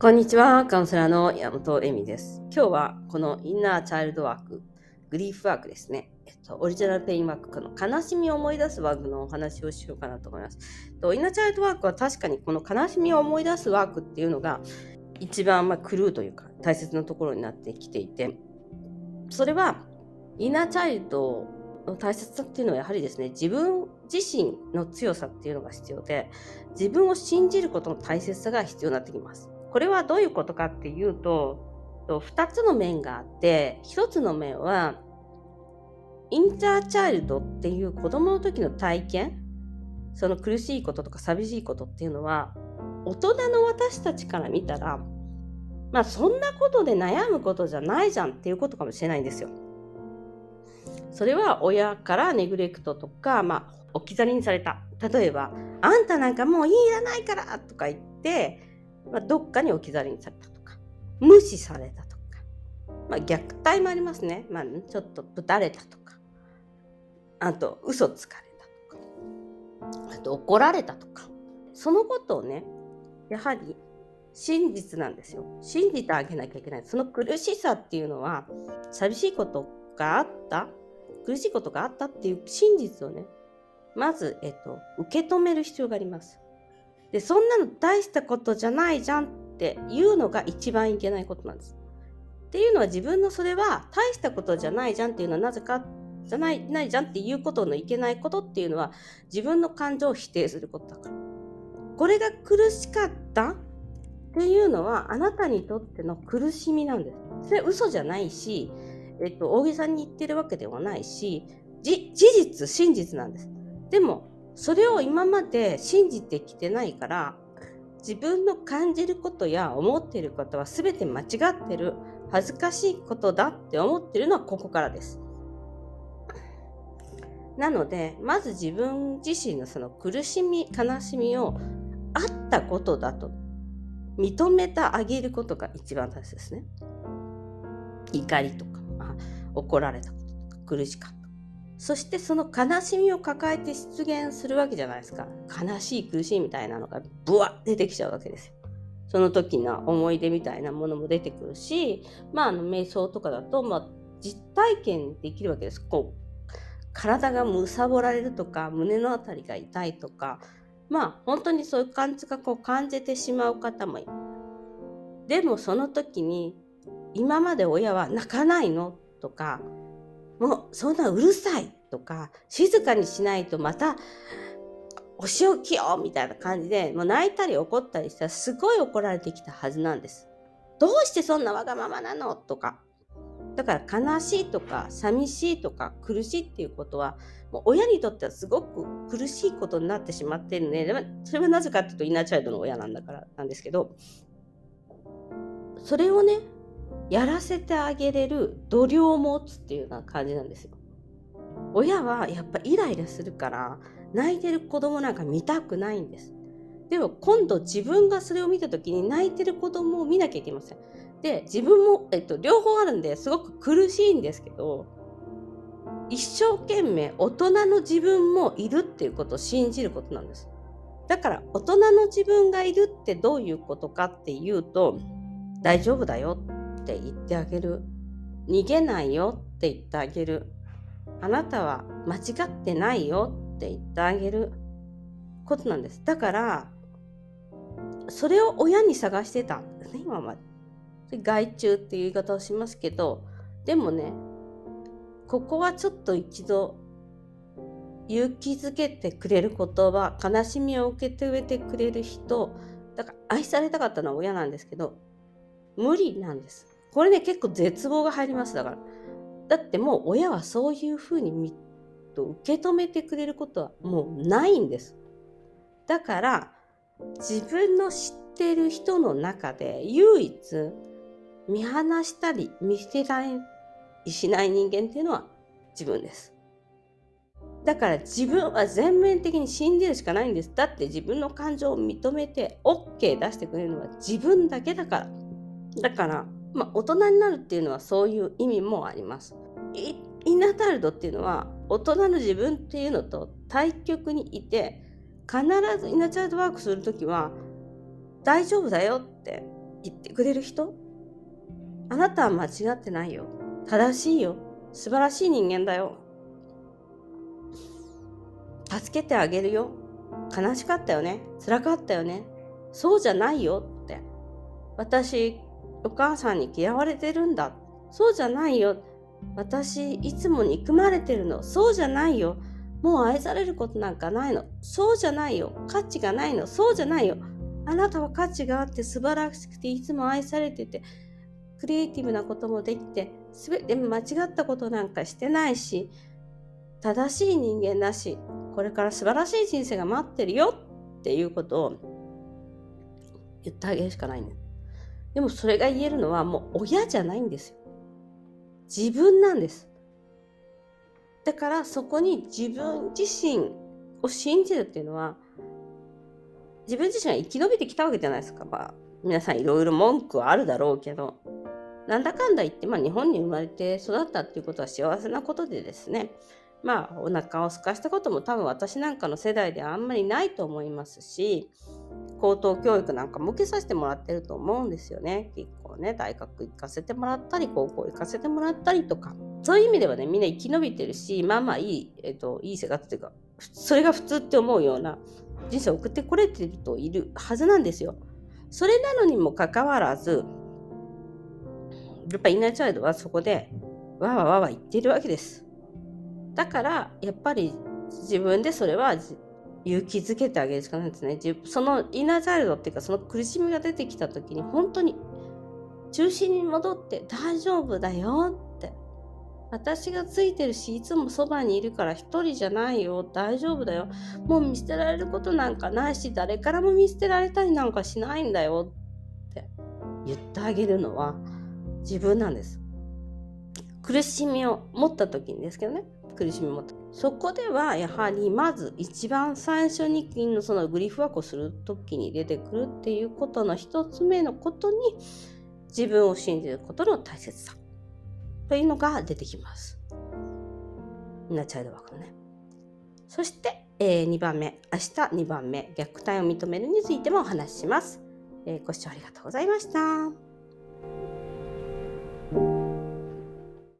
こんにちは。カウンセラーの山本恵美です。今日はこのインナーチャイルドワーク、グリーフワークですね。えっと、オリジナルペインワーク、この悲しみを思い出すワークのお話をしようかなと思います。とインナーチャイルドワークは確かにこの悲しみを思い出すワークっていうのが一番まあクルーというか大切なところになってきていて、それはインナーチャイルドの大切さっていうのはやはりですね、自分自身の強さっていうのが必要で、自分を信じることの大切さが必要になってきます。これはどういうことかっていうと、2つの面があって、1つの面は、インターチャイルドっていう子供の時の体験、その苦しいこととか寂しいことっていうのは、大人の私たちから見たら、まあそんなことで悩むことじゃないじゃんっていうことかもしれないんですよ。それは親からネグレクトとか、まあ置き去りにされた。例えば、あんたなんかもういらないからとか言って、まあ、どっかに置き去りにされたとか、無視されたとか、まあ、虐待もありますね。まあ、ちょっとぶたれたとか、あと、嘘つかれたとか、あと、怒られたとか、そのことをね、やはり真実なんですよ。信じてあげなきゃいけない。その苦しさっていうのは、寂しいことがあった苦しいことがあったっていう真実をね、まず、えっと、受け止める必要があります。で、そんなの大したことじゃないじゃんっていうのが一番いけないことなんです。っていうのは自分のそれは大したことじゃないじゃんっていうのはなぜかじゃないないじゃんっていうことのいけないことっていうのは自分の感情を否定することだから。これが苦しかったっていうのはあなたにとっての苦しみなんです。それ嘘じゃないし、えっと、大げさに言ってるわけではないし、事実、真実なんです。でも、それを今まで信じてきてないから自分の感じることや思っていることは全て間違ってる恥ずかしいことだって思ってるのはここからです。なのでまず自分自身のその苦しみ悲しみをあったことだと認めてあげることが一番大切ですね。怒りとか怒られたこととか苦しかった。そしてその悲しみを抱えて出現するわけじゃないですか。悲しい苦しいみたいなのがブワッ出てきちゃうわけですよ。その時の思い出みたいなものも出てくるし、まあ、あの瞑想とかだと、まあ、実体験できるわけです。こう体がむさぼられるとか胸の辺りが痛いとかまあ本当にそういう感じがこう感じてしまう方もいる。でもその時に今まで親は泣かないの？とかもうそんなうるさいとか、静かにしないとまたお仕置きよみたいな感じで、もう泣いたり怒ったりしたらすごい怒られてきたはずなんです。どうしてそんなわがままなのとか。だから悲しいとか寂しいとか苦しいっていうことはもう親にとってはすごく苦しいことになってしまってるね。でそれはなぜかっていうとインナーチャイルドの親なんだからなんですけどそれをねやらせてあげれる度量を持つっていうような感じなんですよ。親はやっぱイライラするから泣いてる子供なんか見たくないんです。でも今度自分がそれを見た時に泣いてる子供を見なきゃいけません。で自分も、えっと、両方あるんですごく苦しいんですけど一生懸命大人の自分もいるっていうことを信じることなんです。だから大人の自分がいるってどういうことかっていうと大丈夫だよって言ってあげる。逃げないよって言ってあげる。あなたは間違ってないよって言ってあげる。ことなんです。だからそれを親に探してたんですね今まで。害虫っていう言い方をしますけどでもねここはちょっと一度勇気づけてくれる言葉悲しみを受け止めてくれる人だから愛されたかったのは親なんですけど無理なんです。これね、結構絶望が入ります。だから。だってもう親はそういうふうにと受け止めてくれることはもうないんです。だから、自分の知ってる人の中で唯一見放したり見捨てられしない人間っていうのは自分です。だから自分は全面的に信じるしかないんです。だって自分の感情を認めて OK 出してくれるのは自分だけだから。だからまあ、大人になるっていうのはそういう意味もあります。インナータイルドっていうのは大人の自分っていうのと対極にいて必ずインナーチャイルドワークする時は大丈夫だよって言ってくれる人あなたは間違ってないよ。正しいよ。素晴らしい人間だよ。助けてあげるよ。悲しかったよね。辛かったよね。そうじゃないよって。私、お母さんに嫌われてるんだ。そうじゃないよ。私、いつも憎まれてるの。そうじゃないよ。もう愛されることなんかないの。そうじゃないよ。価値がないの。そうじゃないよ。あなたは価値があって素晴らしくていつも愛されててクリエイティブなこともできて全て間違ったことなんかしてないし正しい人間だしこれから素晴らしい人生が待ってるよっていうことを言ってあげるしかないんだでもそれが言えるのはもう親じゃないんですよ。自分なんです。だからそこに自分自身を信じるっていうのは自分自身が生き延びてきたわけじゃないですか。まあ、皆さんいろいろ文句はあるだろうけど、なんだかんだ言って、まあ、日本に生まれて育ったっていうことは幸せなことでですね、まあ、お腹を空かしたことも多分私なんかの世代ではあんまりないと思いますし、高等教育なんかも受けさせてもらってると思うんですよね。結構ね、大学行かせてもらったり、高校行かせてもらったりとか。そういう意味ではね、みんな生き延びてるし、まあまあいい、えっと、いい生活というか、それが普通って思うような人生を送ってこれてるといるはずなんですよ。それなのにもかかわらず、やっぱインナーチャイルドはそこでわわわわ言ってるわけです。だからやっぱり自分でそれは勇気づけてあげるしかないですね。そのインナーチャイルドっていうかその苦しみが出てきた時に本当に中心に戻って大丈夫だよって私がついてるし、いつもそばにいるから一人じゃないよ。大丈夫だよ。もう見捨てられることなんかないし、誰からも見捨てられたりなんかしないんだよって言ってあげるのは自分なんです。苦しみを持った時にですけどね。苦しみを持った。そこではやはりまず一番最初に金のそのグリフワークをする時に出てくるっていうことの一つ目のことに自分を信じることの大切さ。というのが出てきます。なチャイルドワークのね。そして、えー、2番目、明日2番目、虐待を認めるについてもお話しします。えー、ご視聴ありがとうございました。